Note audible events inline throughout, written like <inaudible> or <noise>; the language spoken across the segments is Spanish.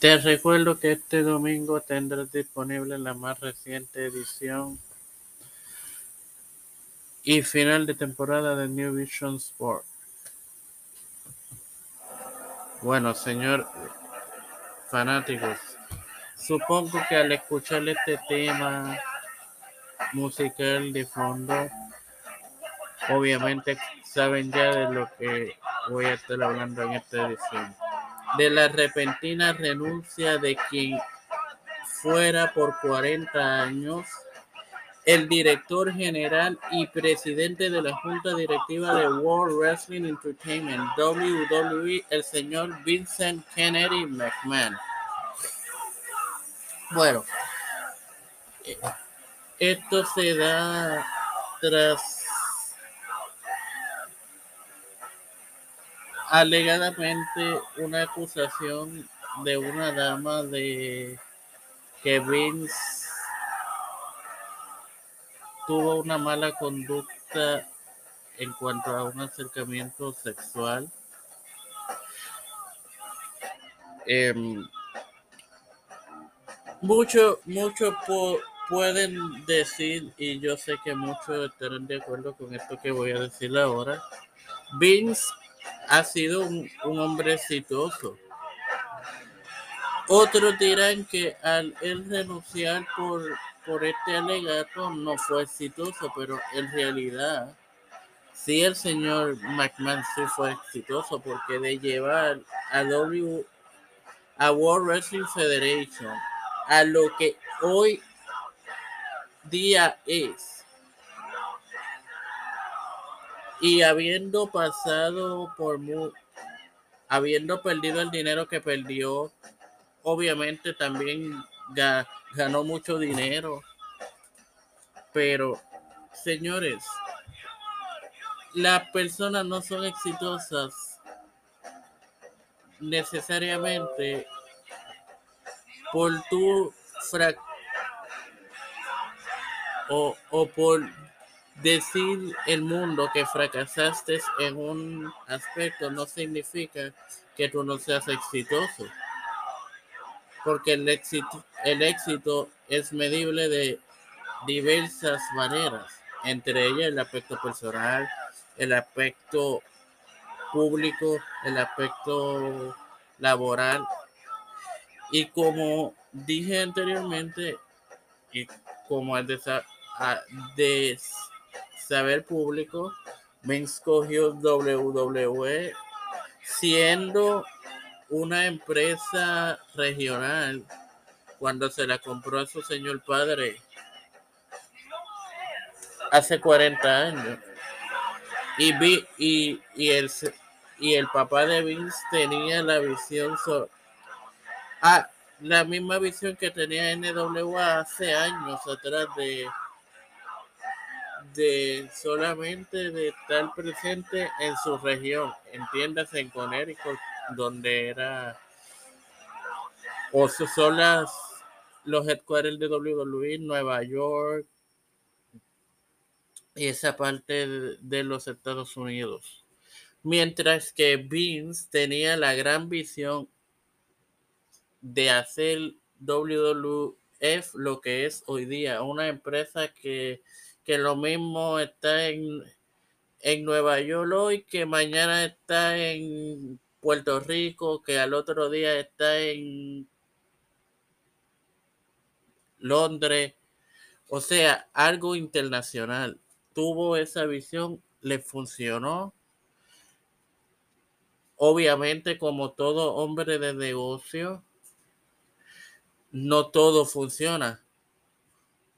Te recuerdo que este domingo tendrás disponible la más reciente edición y final de temporada de New Vision Sport. Bueno, señor fanáticos, supongo que al escuchar este tema musical de fondo, obviamente saben ya de lo que voy a estar hablando en esta edición. De la repentina renuncia de quien fuera por 40 años el director general y presidente de la junta directiva de World Wrestling Entertainment, WWE, el señor Vincent Kennedy McMahon. Bueno, esto se da tras alegadamente una acusación de una dama de que Vince tuvo una mala conducta en cuanto a un acercamiento sexual. Em, mucho, mucho pueden decir, y yo sé que muchos estarán de acuerdo con esto que voy a decir ahora, Vince ha sido un, un hombre exitoso. Otros dirán que al él renunciar por por este alegato no fue exitoso, pero en realidad sí el señor McMahon sí fue exitoso porque de llevar a W a World Wrestling Federation a lo que hoy día es y habiendo pasado por habiendo perdido el dinero que perdió obviamente también ganó mucho dinero. Pero, señores, las personas no son exitosas necesariamente por tu frac o, o por decir el mundo que fracasaste en un aspecto no significa que tú no seas exitoso porque el éxito, el éxito es medible de diversas maneras, entre ellas el aspecto personal, el aspecto público, el aspecto laboral. Y como dije anteriormente, y como de, de saber público, me escogió WWE siendo una empresa regional cuando se la compró a su señor padre hace 40 años. Y, vi, y, y, el, y el papá de Vince tenía la visión sobre, ah, la misma visión que tenía NWA hace años atrás de de solamente de estar presente en su región, entiéndase en Connecticut, donde era o son las los headquarters de WWE, Nueva York y esa parte de, los Estados Unidos. Mientras que Vince tenía la gran visión de hacer WWF lo que es hoy día, una empresa que, que lo mismo está en, en Nueva York hoy, que mañana está en Puerto Rico, que al otro día está en Londres, o sea, algo internacional. Tuvo esa visión, le funcionó. Obviamente, como todo hombre de negocio, no todo funciona,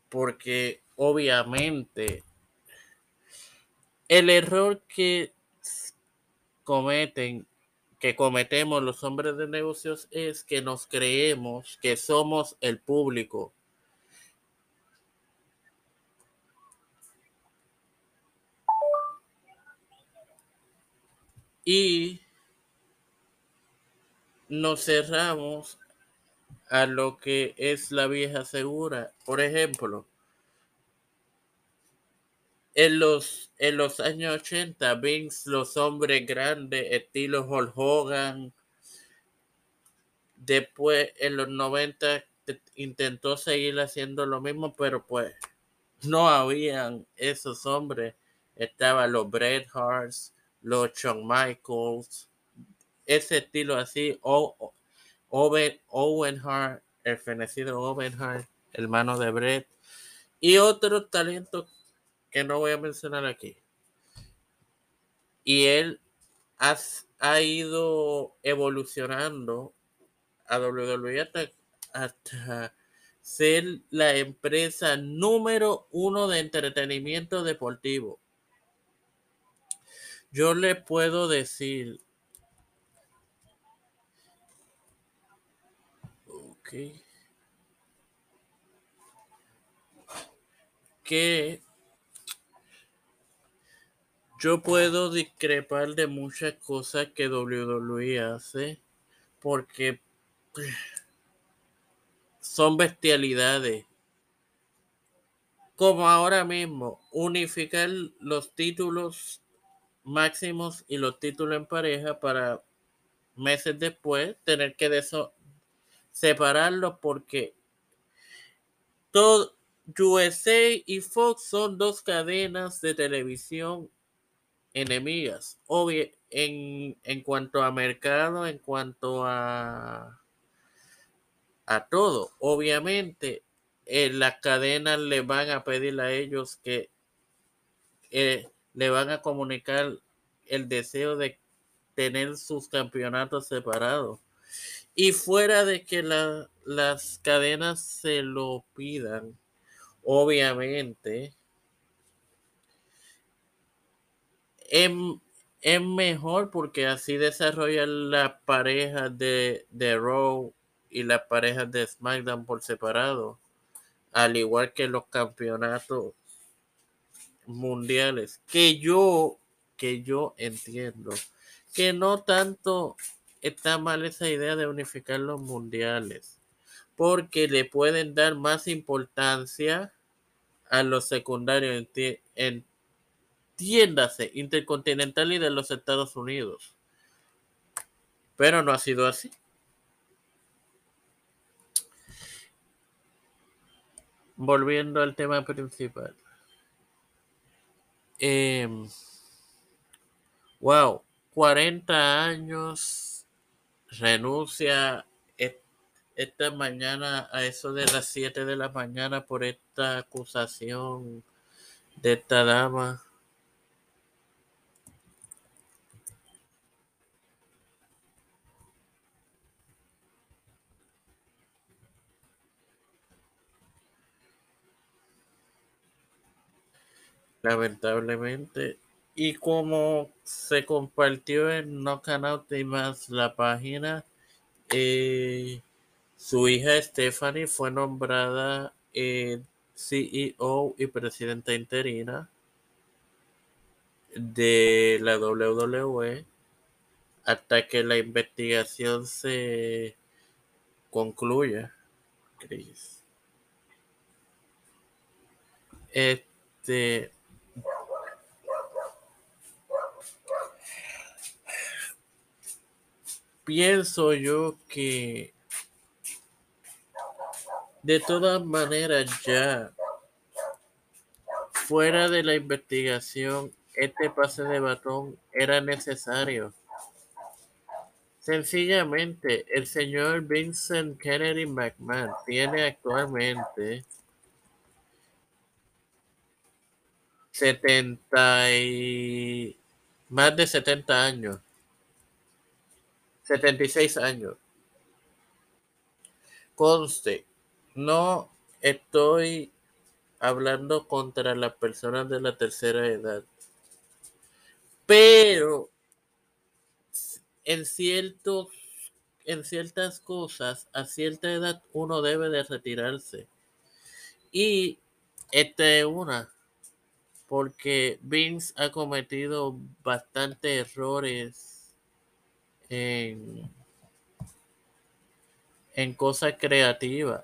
porque obviamente el error que cometen que cometemos los hombres de negocios es que nos creemos que somos el público. Y nos cerramos a lo que es la vieja segura. Por ejemplo, en los, en los años 80, Vince, los hombres grandes, estilo Hulk Hogan, Después, en los 90, intentó seguir haciendo lo mismo, pero pues no habían esos hombres. Estaban los Bret Harts, los Shawn Michaels, ese estilo así, o, Owen, Owen Hart, el fenecido Owen Hart, hermano de Bret, y otros talentos que no voy a mencionar aquí. Y él ha, ha ido evolucionando a WWE hasta, ser la empresa número uno de entretenimiento deportivo. Yo le puedo decir que yo puedo discrepar de muchas cosas que WWE hace porque <sighs> son bestialidades. Como ahora mismo, unificar los títulos máximos y los títulos en pareja para meses después tener que eso separarlos porque todo USA y Fox son dos cadenas de televisión enemigas. Obvio, en, en cuanto a mercado, en cuanto a a todo. Obviamente, eh, las cadenas le van a pedir a ellos que eh, le van a comunicar el deseo de tener sus campeonatos separados. Y fuera de que las cadenas se lo pidan, obviamente, es, es mejor porque así desarrollan las parejas de, de Raw y las parejas de SmackDown por separado, al igual que los campeonatos mundiales, que yo, que yo entiendo que no tanto está mal esa idea de unificar los mundiales, porque le pueden dar más importancia a los secundarios, entiéndase, intercontinental y de los Estados Unidos. Pero no ha sido así. volviendo al tema principal. wow, em, 40 años, renuncia esta mañana a eso de las 7 de la mañana por esta acusación de esta dama. Lamentablemente. Y como se compartió en No Canal y más la página, eh, su hija Stephanie fue nombrada eh, CEO y presidenta interina de la WWE hasta que la investigación se concluya. Este pienso yo que de todas maneras ya fuera de la investigación este pase de batón era necesario. Sencillamente, el señor Vincent Kennedy McMahon tiene actualmente 70 y más de 70 años. 76 años. Conste, no estoy hablando contra las personas de la tercera edad. Pero en ciertos en ciertas cosas a cierta edad uno debe de retirarse. Y esta es una porque Vince ha cometido bastantes errores en, cosas creativas.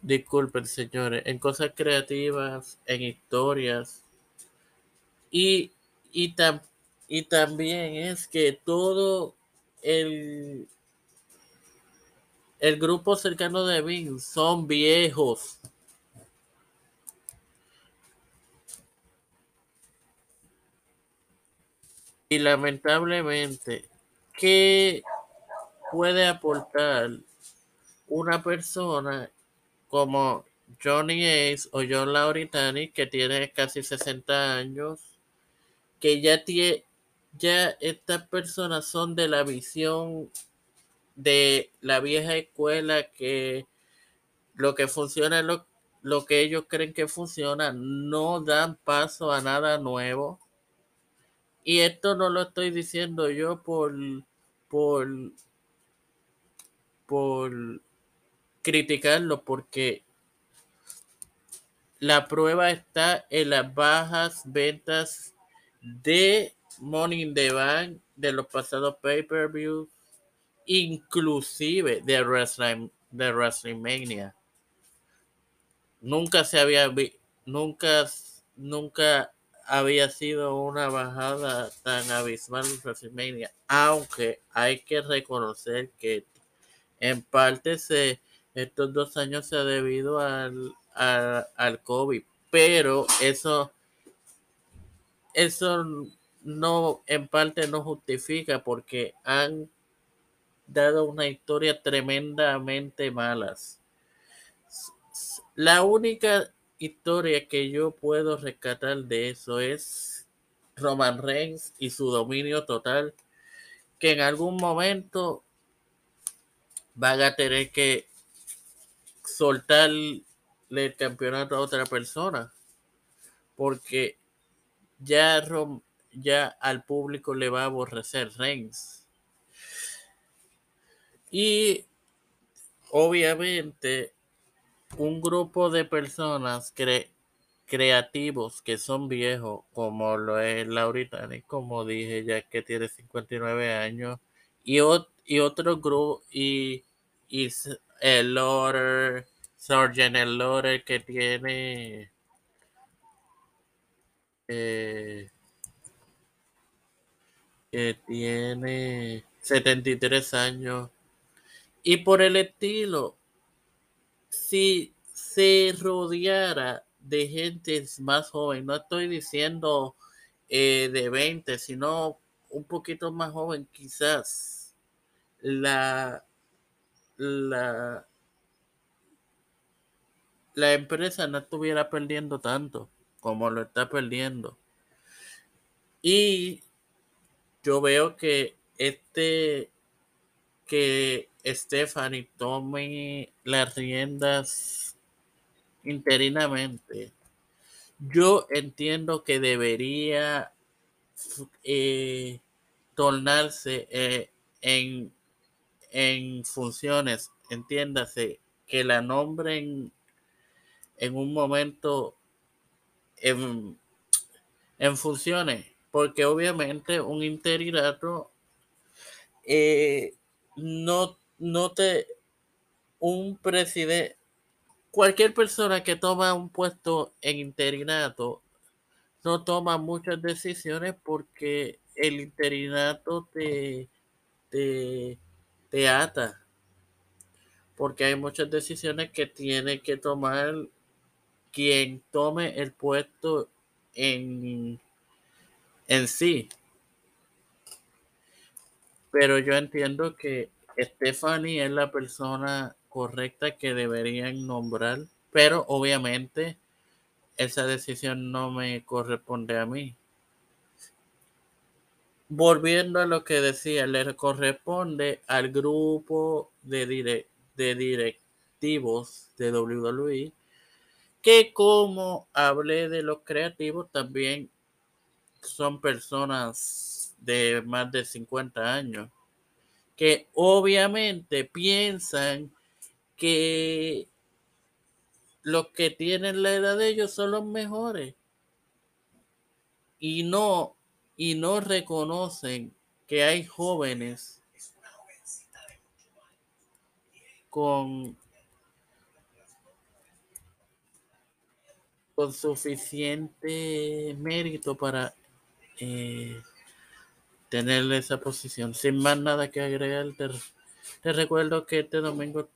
Disculpen, señores, en cosas creativas, en historias. Y, y, y también es que todo el, el grupo cercano de Vince son viejos. Y lamentablemente, ¿qué puede aportar una persona como Johnny Ace o John Lauritani, que tiene casi 60 años, que ya tiene, ya estas personas son de la visión de la vieja escuela que lo que funciona es lo, lo que ellos creen que funciona, no dan paso a nada nuevo. Y esto no lo estoy diciendo yo por, por, por criticarlo, porque la prueba está en las bajas ventas de Money in the Bank de los pasados pay-per-views, inclusive de Wrestling, de WrestleMania. Nunca se había visto, nunca, nunca había sido una bajada tan abismal en WrestleMania, aunque hay que reconocer que en parte se, estos dos años se ha debido al, al, al COVID, pero eso, eso no, en parte no justifica porque han dado una historia tremendamente malas. La única historia que yo puedo rescatar de eso es Roman Reigns y su dominio total, que en algún momento van a tener que soltar el campeonato a otra persona. Porque ya, ya al público le va a aborrecer Reigns. Y obviamente un grupo de personas cre creativos que son viejos, como lo es Lauritani, como dije, ya que tiene 59 años, y, y otro grupo, y, y el Lord Sargent el Lore que tiene eh, que tiene 73 años. Y por el estilo si se rodeara de gente más joven no estoy diciendo eh, de 20 sino un poquito más joven quizás la la la empresa no estuviera perdiendo tanto como lo está perdiendo. Y yo veo que este que Stephanie tome las riendas interinamente. Yo entiendo que debería eh, tornarse eh, en, en funciones, entiéndase, que la nombren en un momento en, funciones, porque obviamente un interinato eh, no, no te, un presidente, cualquier persona que toma un puesto en interinato no toma muchas decisiones porque el interinato te, te, te ata. Porque hay muchas decisiones que tiene que tomar quien tome el puesto en, en sí. Pero yo entiendo que Stephanie es la persona correcta que deberían nombrar, pero obviamente esa decisión no me corresponde a mí. Volviendo a lo que decía, le corresponde al grupo de, de directivos de WWE que como hablé de los creativos, también son personas de más de 50 años que obviamente piensan que los que tienen la edad de ellos son los mejores y no y no reconocen que hay jóvenes con con suficiente mérito para eh, tener esa posición. Sin más nada que agregar, te, te recuerdo que este domingo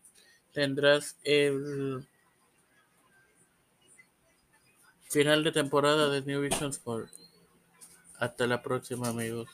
tendrás el final de temporada de New Vision Sport. Hasta la próxima, amigos.